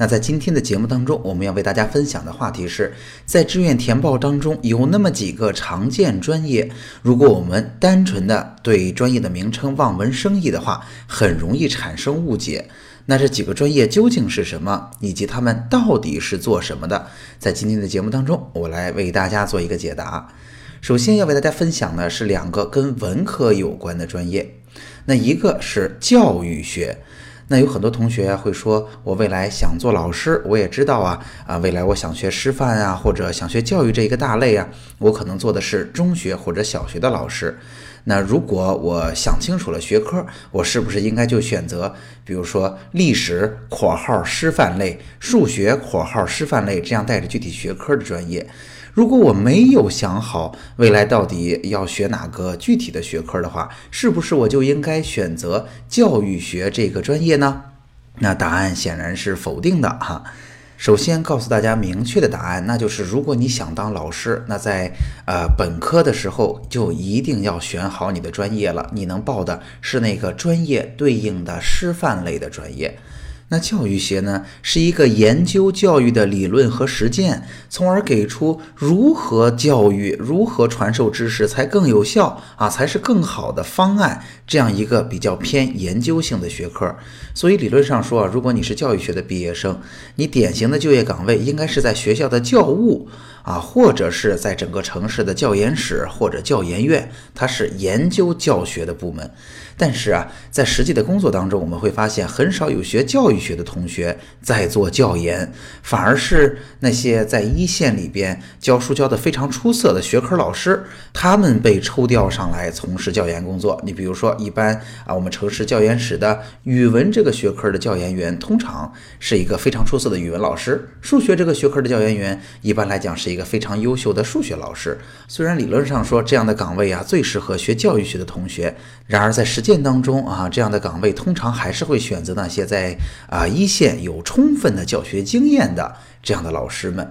那在今天的节目当中，我们要为大家分享的话题是在志愿填报当中有那么几个常见专业，如果我们单纯的对专业的名称望文生义的话，很容易产生误解。那这几个专业究竟是什么，以及他们到底是做什么的？在今天的节目当中，我来为大家做一个解答。首先要为大家分享的是两个跟文科有关的专业，那一个是教育学。那有很多同学会说，我未来想做老师，我也知道啊啊，未来我想学师范啊，或者想学教育这一个大类啊，我可能做的是中学或者小学的老师。那如果我想清楚了学科，我是不是应该就选择，比如说历史（括号师范类）、数学（括号师范类）这样带着具体学科的专业？如果我没有想好未来到底要学哪个具体的学科的话，是不是我就应该选择教育学这个专业呢？那答案显然是否定的哈。首先告诉大家明确的答案，那就是如果你想当老师，那在呃本科的时候就一定要选好你的专业了，你能报的是那个专业对应的师范类的专业。那教育学呢，是一个研究教育的理论和实践，从而给出如何教育、如何传授知识才更有效啊，才是更好的方案，这样一个比较偏研究性的学科。所以理论上说啊，如果你是教育学的毕业生，你典型的就业岗位应该是在学校的教务。啊，或者是在整个城市的教研室或者教研院，它是研究教学的部门。但是啊，在实际的工作当中，我们会发现很少有学教育学的同学在做教研，反而是那些在一线里边教书教的非常出色的学科老师，他们被抽调上来从事教研工作。你比如说，一般啊，我们城市教研室的语文这个学科的教研员，通常是一个非常出色的语文老师；数学这个学科的教研员，一般来讲是一一个非常优秀的数学老师，虽然理论上说这样的岗位啊最适合学教育学的同学，然而在实践当中啊，这样的岗位通常还是会选择那些在啊一线有充分的教学经验的这样的老师们。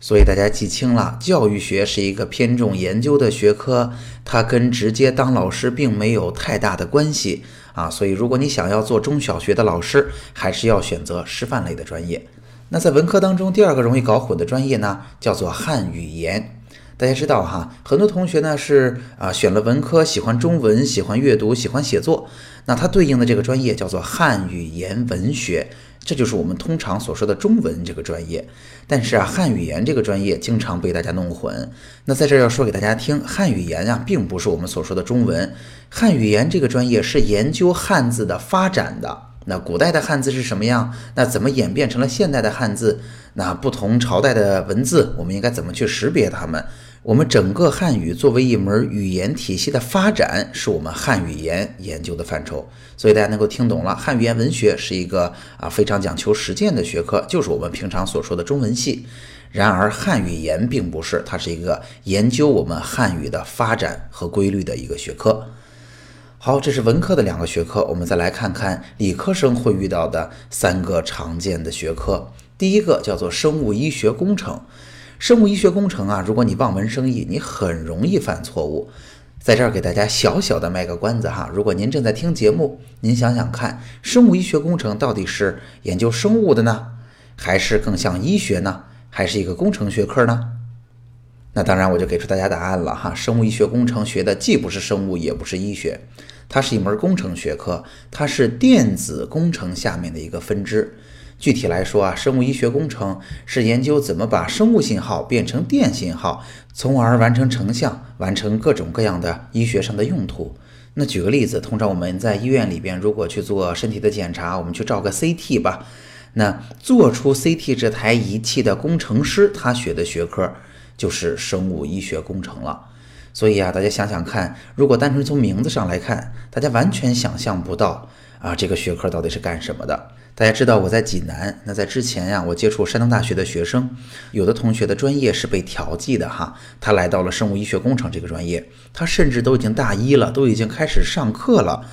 所以大家记清了，教育学是一个偏重研究的学科，它跟直接当老师并没有太大的关系啊。所以如果你想要做中小学的老师，还是要选择师范类的专业。那在文科当中，第二个容易搞混的专业呢，叫做汉语言。大家知道哈，很多同学呢是啊选了文科，喜欢中文，喜欢阅读，喜欢写作，那它对应的这个专业叫做汉语言文学，这就是我们通常所说的中文这个专业。但是啊，汉语言这个专业经常被大家弄混。那在这儿要说给大家听，汉语言啊，并不是我们所说的中文。汉语言这个专业是研究汉字的发展的。那古代的汉字是什么样？那怎么演变成了现代的汉字？那不同朝代的文字，我们应该怎么去识别它们？我们整个汉语作为一门语言体系的发展，是我们汉语言研究的范畴。所以大家能够听懂了，汉语言文学是一个啊非常讲求实践的学科，就是我们平常所说的中文系。然而汉语言并不是，它是一个研究我们汉语的发展和规律的一个学科。好，这是文科的两个学科，我们再来看看理科生会遇到的三个常见的学科。第一个叫做生物医学工程。生物医学工程啊，如果你望文生义，你很容易犯错误。在这儿给大家小小的卖个关子哈，如果您正在听节目，您想想看，生物医学工程到底是研究生物的呢，还是更像医学呢，还是一个工程学科呢？那当然，我就给出大家答案了哈。生物医学工程学的既不是生物，也不是医学，它是一门工程学科，它是电子工程下面的一个分支。具体来说啊，生物医学工程是研究怎么把生物信号变成电信号，从而完成成像，完成各种各样的医学上的用途。那举个例子，通常我们在医院里边，如果去做身体的检查，我们去照个 CT 吧。那做出 CT 这台仪器的工程师，他学的学科。就是生物医学工程了，所以啊，大家想想看，如果单纯从名字上来看，大家完全想象不到啊，这个学科到底是干什么的。大家知道我在济南，那在之前呀，我接触山东大学的学生，有的同学的专业是被调剂的哈，他来到了生物医学工程这个专业，他甚至都已经大一了，都已经开始上课了。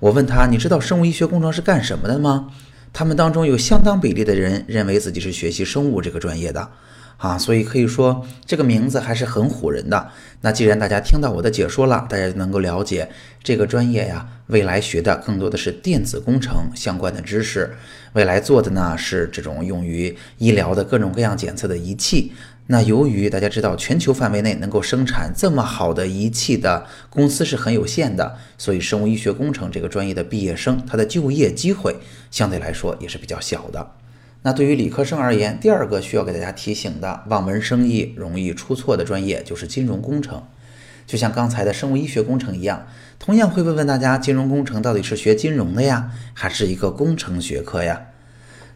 我问他，你知道生物医学工程是干什么的吗？他们当中有相当比例的人认为自己是学习生物这个专业的。啊，所以可以说这个名字还是很唬人的。那既然大家听到我的解说了，大家就能够了解这个专业呀，未来学的更多的是电子工程相关的知识，未来做的呢是这种用于医疗的各种各样检测的仪器。那由于大家知道全球范围内能够生产这么好的仪器的公司是很有限的，所以生物医学工程这个专业的毕业生，他的就业机会相对来说也是比较小的。那对于理科生而言，第二个需要给大家提醒的望文生义、容易出错的专业就是金融工程。就像刚才的生物医学工程一样，同样会问问大家：金融工程到底是学金融的呀，还是一个工程学科呀？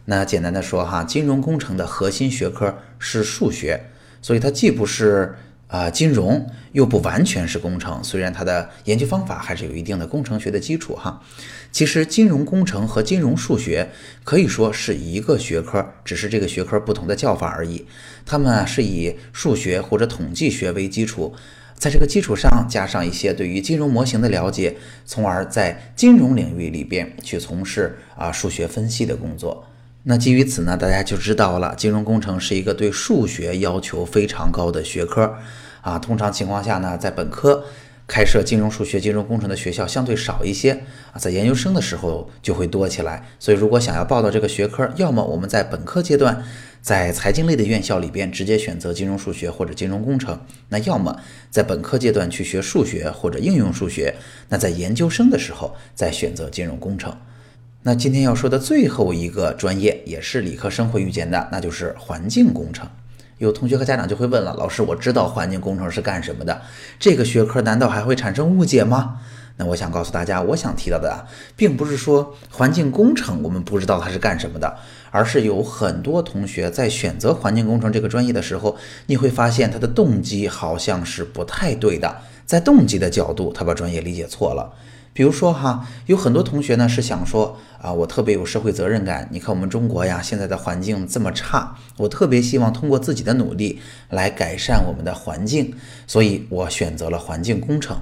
那简单的说哈，金融工程的核心学科是数学，所以它既不是。啊，金融又不完全是工程，虽然它的研究方法还是有一定的工程学的基础哈。其实金融工程和金融数学可以说是一个学科，只是这个学科不同的叫法而已。它们是以数学或者统计学为基础，在这个基础上加上一些对于金融模型的了解，从而在金融领域里边去从事啊数学分析的工作。那基于此呢，大家就知道了，金融工程是一个对数学要求非常高的学科。啊，通常情况下呢，在本科开设金融数学、金融工程的学校相对少一些啊，在研究生的时候就会多起来。所以，如果想要报到这个学科，要么我们在本科阶段在财经类的院校里边直接选择金融数学或者金融工程，那要么在本科阶段去学数学或者应用数学，那在研究生的时候再选择金融工程。那今天要说的最后一个专业，也是理科生会遇见的，那就是环境工程。有同学和家长就会问了，老师，我知道环境工程是干什么的，这个学科难道还会产生误解吗？那我想告诉大家，我想提到的啊，并不是说环境工程我们不知道它是干什么的，而是有很多同学在选择环境工程这个专业的时候，你会发现他的动机好像是不太对的，在动机的角度，他把专业理解错了。比如说哈，有很多同学呢是想说啊，我特别有社会责任感。你看我们中国呀，现在的环境这么差，我特别希望通过自己的努力来改善我们的环境，所以我选择了环境工程。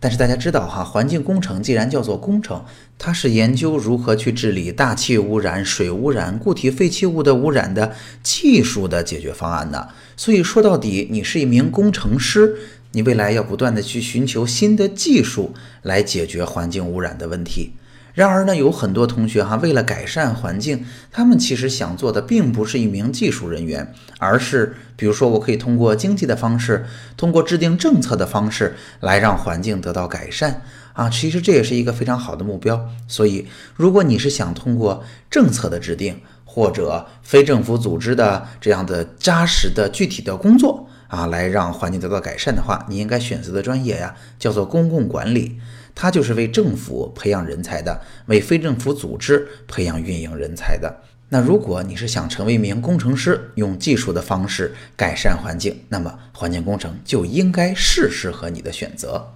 但是大家知道哈，环境工程既然叫做工程，它是研究如何去治理大气污染、水污染、固体废弃物的污染的技术的解决方案的。所以说到底，你是一名工程师。你未来要不断的去寻求新的技术来解决环境污染的问题。然而呢，有很多同学哈，为了改善环境，他们其实想做的并不是一名技术人员，而是比如说，我可以通过经济的方式，通过制定政策的方式来让环境得到改善啊。其实这也是一个非常好的目标。所以，如果你是想通过政策的制定或者非政府组织的这样的扎实的具体的工作，啊，来让环境得到改善的话，你应该选择的专业呀，叫做公共管理，它就是为政府培养人才的，为非政府组织培养运营人才的。那如果你是想成为一名工程师，用技术的方式改善环境，那么环境工程就应该是适合你的选择。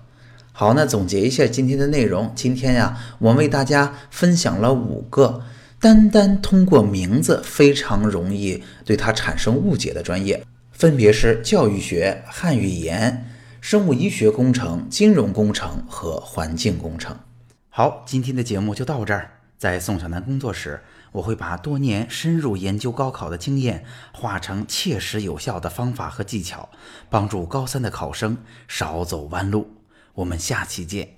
好，那总结一下今天的内容，今天呀，我为大家分享了五个单单通过名字非常容易对它产生误解的专业。分别是教育学、汉语言、生物医学工程、金融工程和环境工程。好，今天的节目就到这儿。在宋小南工作室，我会把多年深入研究高考的经验化成切实有效的方法和技巧，帮助高三的考生少走弯路。我们下期见。